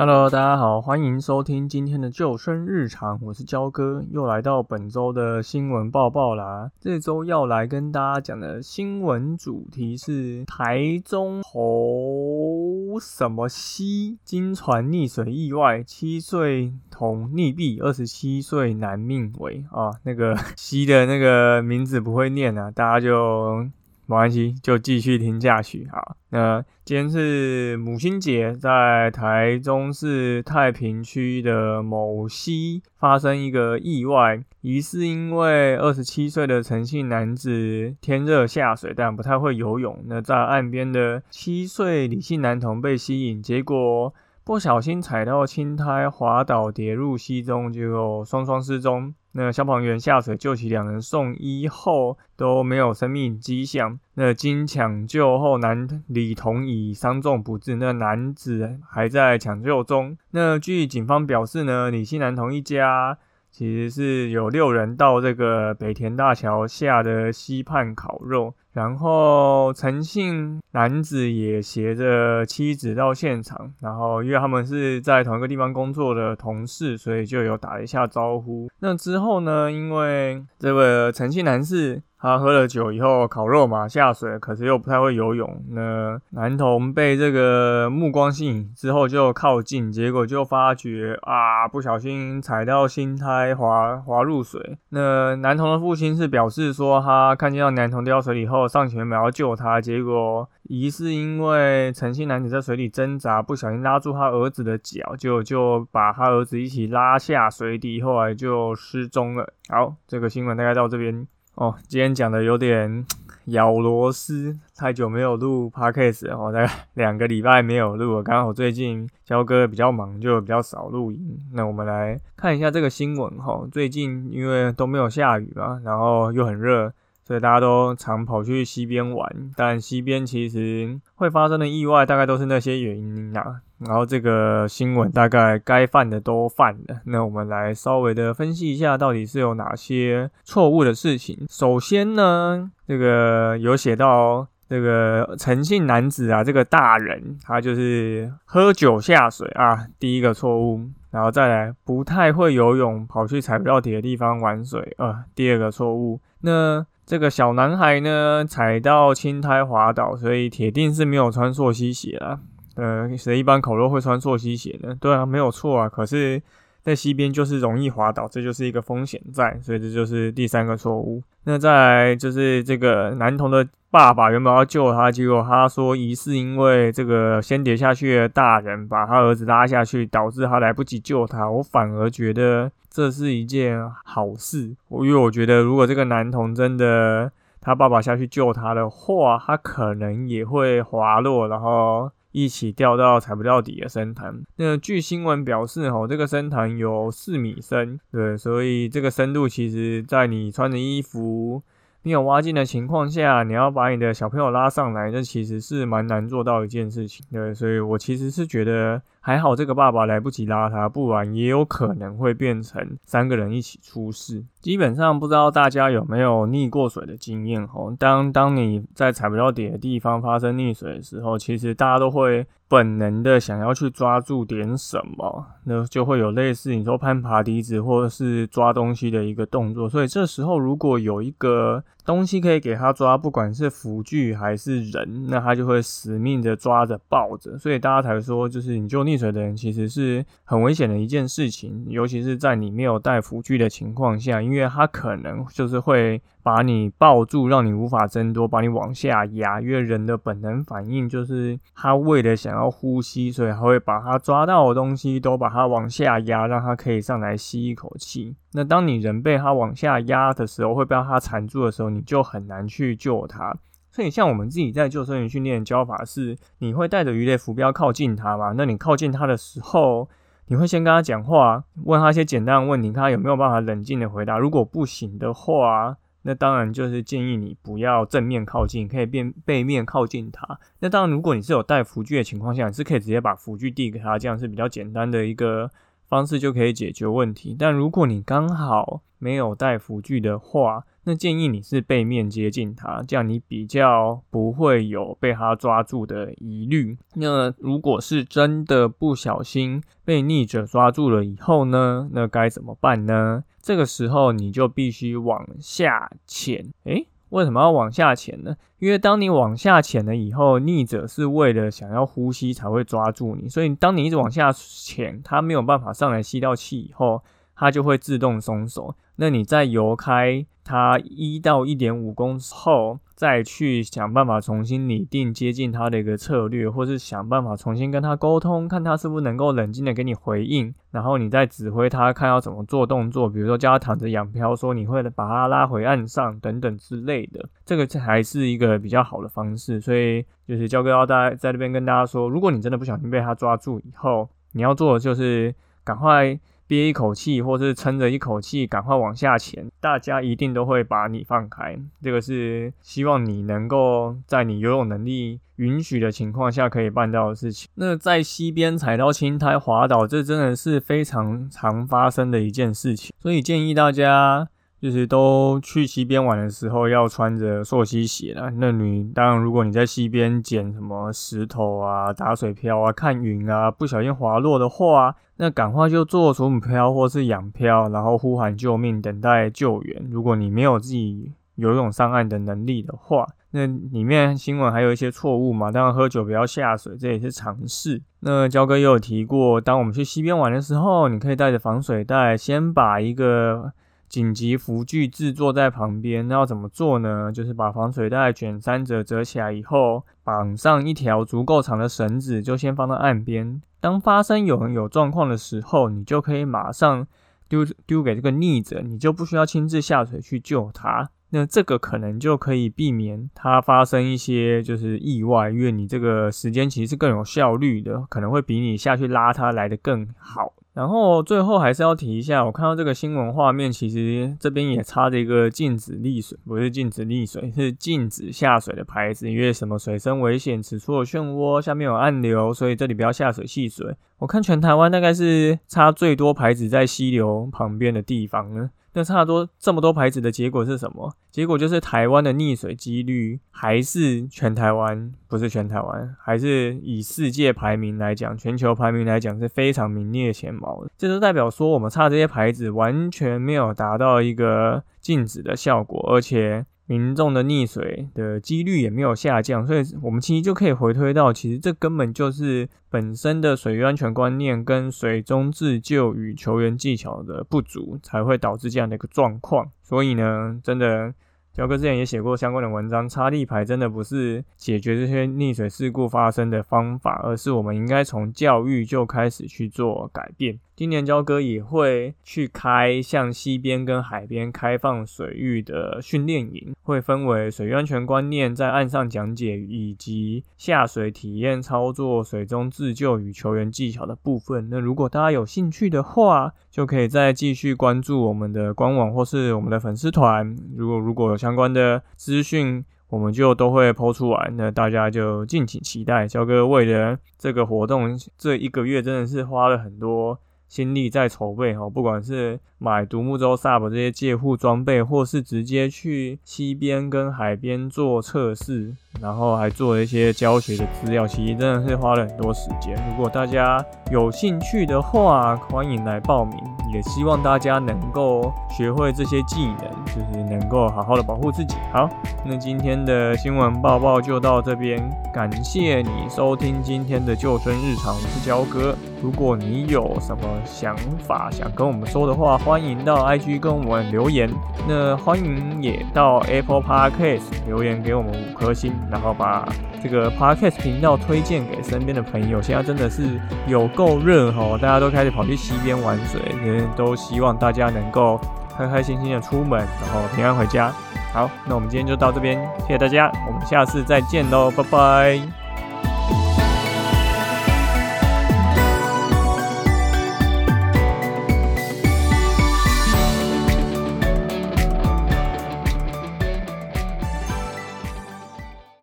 Hello，大家好，欢迎收听今天的救生日常，我是焦哥，又来到本周的新闻报报啦。这周要来跟大家讲的新闻主题是台中侯什么溪金船溺水意外，七岁童溺毙，二十七岁男命危啊。那个 溪的那个名字不会念啊，大家就。没关系，就继续听下去。好，那今天是母亲节，在台中市太平区的某溪发生一个意外，疑似因为二十七岁的陈姓男子天热下水，但不太会游泳。那在岸边的七岁李姓男童被吸引，结果不小心踩到青苔，滑倒跌入溪中，就双双失踪。那消防员下水救起两人，送医后都没有生命迹象。那经抢救后，男李同已伤重不治，那男子还在抢救中。那据警方表示呢，李姓男童一家。其实是有六人到这个北田大桥下的溪畔烤肉，然后陈姓男子也携着妻子到现场，然后因为他们是在同一个地方工作的同事，所以就有打一下招呼。那之后呢，因为这个陈姓男士。他喝了酒以后烤肉嘛，下水，可是又不太会游泳。那男童被这个目光吸引之后就靠近，结果就发觉啊，不小心踩到新胎滑滑入水。那男童的父亲是表示说，他看见到男童掉水里后上前要救他，结果疑似因为诚信男子在水里挣扎，不小心拉住他儿子的脚，就就把他儿子一起拉下水底，后来就失踪了。好，这个新闻大概到这边。哦，今天讲的有点 咬螺丝，太久没有录 podcast 哦，大概 两个礼拜没有录了，刚好最近焦哥比较忙，就比较少录音。那我们来看一下这个新闻哈，最近因为都没有下雨嘛，然后又很热。所以大家都常跑去溪边玩，但溪边其实会发生的意外大概都是那些原因啊。然后这个新闻大概该犯的都犯了，那我们来稍微的分析一下，到底是有哪些错误的事情。首先呢，这个有写到这个诚信男子啊，这个大人他就是喝酒下水啊，第一个错误。然后再来不太会游泳，跑去踩不到底的地方玩水啊，第二个错误。那这个小男孩呢，踩到青苔滑倒，所以铁定是没有穿溯溪鞋了。呃，谁一般烤肉会穿溯溪鞋呢？对啊，没有错啊。可是，在溪边就是容易滑倒，这就是一个风险在，所以这就是第三个错误。那再来就是这个男童的爸爸原本要救他，结果他说疑似因为这个先跌下去的大人把他儿子拉下去，导致他来不及救他。我反而觉得。这是一件好事，我因为我觉得，如果这个男童真的他爸爸下去救他的话，他可能也会滑落，然后一起掉到踩不到底的深潭。那据新闻表示，吼，这个深潭有四米深，对，所以这个深度其实，在你穿着衣服。没有挖进的情况下，你要把你的小朋友拉上来，这其实是蛮难做到一件事情。对，所以我其实是觉得还好，这个爸爸来不及拉他，不然也有可能会变成三个人一起出事。基本上不知道大家有没有溺过水的经验吼？当当你在踩不到底的地方发生溺水的时候，其实大家都会本能的想要去抓住点什么，那就会有类似你说攀爬梯子或者是抓东西的一个动作。所以这时候如果有一个东西可以给他抓，不管是辅具还是人，那他就会死命的抓着抱着。所以大家才说，就是你就溺水的人其实是很危险的一件事情，尤其是在你没有带辅具的情况下。因为他可能就是会把你抱住，让你无法挣脱，把你往下压。因为人的本能反应就是他为了想要呼吸，所以他会把他抓到的东西都把它往下压，让他可以上来吸一口气。那当你人被他往下压的时候，会被他缠住的时候，你就很难去救他。所以像我们自己在救生员训练的教法是，你会带着鱼类浮标靠近它嘛？那你靠近它的时候。你会先跟他讲话，问他一些简单的问题，看他有没有办法冷静的回答。如果不行的话，那当然就是建议你不要正面靠近，可以变背面靠近它。那当然，如果你是有带浮具的情况下，你是可以直接把浮具递给他，这样是比较简单的一个方式就可以解决问题。但如果你刚好没有带辅具的话，那建议你是背面接近它，这样你比较不会有被它抓住的疑虑。那如果是真的不小心被逆者抓住了以后呢？那该怎么办呢？这个时候你就必须往下潜。诶，为什么要往下潜呢？因为当你往下潜了以后，逆者是为了想要呼吸才会抓住你，所以当你一直往下潜，它没有办法上来吸到气以后。它就会自动松手。那你在游开它一到一点五公尺后，再去想办法重新拟定接近它的一个策略，或是想办法重新跟它沟通，看它是不是能够冷静的给你回应。然后你再指挥它，看要怎么做动作，比如说叫它躺着仰漂，说你会把它拉回岸上等等之类的。这个才是一个比较好的方式。所以就是焦哥要在在这边跟大家说，如果你真的不小心被它抓住以后，你要做的就是赶快。憋一口气，或是撑着一口气，赶快往下潜，大家一定都会把你放开。这个是希望你能够在你游泳能力允许的情况下可以办到的事情。那在溪边踩到青苔滑倒，这真的是非常常发生的一件事情，所以建议大家。就是都去溪边玩的时候要穿着溯溪鞋啦。那你当然，如果你在溪边捡什么石头啊、打水漂啊、看云啊，不小心滑落的话，那赶快就做水母漂或是仰漂，然后呼喊救命，等待救援。如果你没有自己游泳上岸的能力的话，那里面新闻还有一些错误嘛。当然，喝酒不要下水，这也是常识。那焦哥也有提过，当我们去溪边玩的时候，你可以带着防水袋，先把一个。紧急浮具制作在旁边，那要怎么做呢？就是把防水袋卷三折折起来以后，绑上一条足够长的绳子，就先放到岸边。当发生有人有状况的时候，你就可以马上丢丢给这个逆者，你就不需要亲自下水去救他。那这个可能就可以避免它发生一些就是意外，因为你这个时间其实是更有效率的，可能会比你下去拉它来的更好。然后最后还是要提一下，我看到这个新闻画面，其实这边也插着一个禁止溺水，不是禁止溺水，是禁止下水的牌子。因为什么水深危险，此处有漩涡，下面有暗流，所以这里不要下水戏水。我看全台湾大概是插最多牌子在溪流旁边的地方呢。那差多这么多牌子的结果是什么？结果就是台湾的溺水几率还是全台湾，不是全台湾，还是以世界排名来讲，全球排名来讲是非常名列前茅的。这就代表说，我们差这些牌子完全没有达到一个禁止的效果，而且。民众的溺水的几率也没有下降，所以我们其实就可以回推到，其实这根本就是本身的水域安全观念跟水中自救与球员技巧的不足，才会导致这样的一个状况。所以呢，真的。焦哥之前也写过相关的文章，插立牌真的不是解决这些溺水事故发生的方法，而是我们应该从教育就开始去做改变。今年焦哥也会去开向西边跟海边开放水域的训练营，会分为水域安全观念在岸上讲解，以及下水体验操作、水中自救与球员技巧的部分。那如果大家有兴趣的话，就可以再继续关注我们的官网或是我们的粉丝团。如果如果有相关的资讯，我们就都会抛出来。那大家就敬请期待。焦哥为了这个活动，这一个月真的是花了很多。心力在筹备哈，不管是买独木舟、SUP 这些借护装备，或是直接去溪边跟海边做测试，然后还做了一些教学的资料，其实真的是花了很多时间。如果大家有兴趣的话，欢迎来报名，也希望大家能够学会这些技能，就是能够好好的保护自己。好，那今天的新闻报报就到这边，感谢你收听今天的救生日常，我是焦哥。如果你有什么想法想跟我们说的话，欢迎到 IG 跟我们留言。那欢迎也到 Apple Podcast 留言给我们五颗星，然后把这个 Podcast 频道推荐给身边的朋友。现在真的是有够热哈，大家都开始跑去溪边玩水，人人都希望大家能够开开心心的出门，然后平安回家。好，那我们今天就到这边，谢谢大家，我们下次再见喽，拜拜。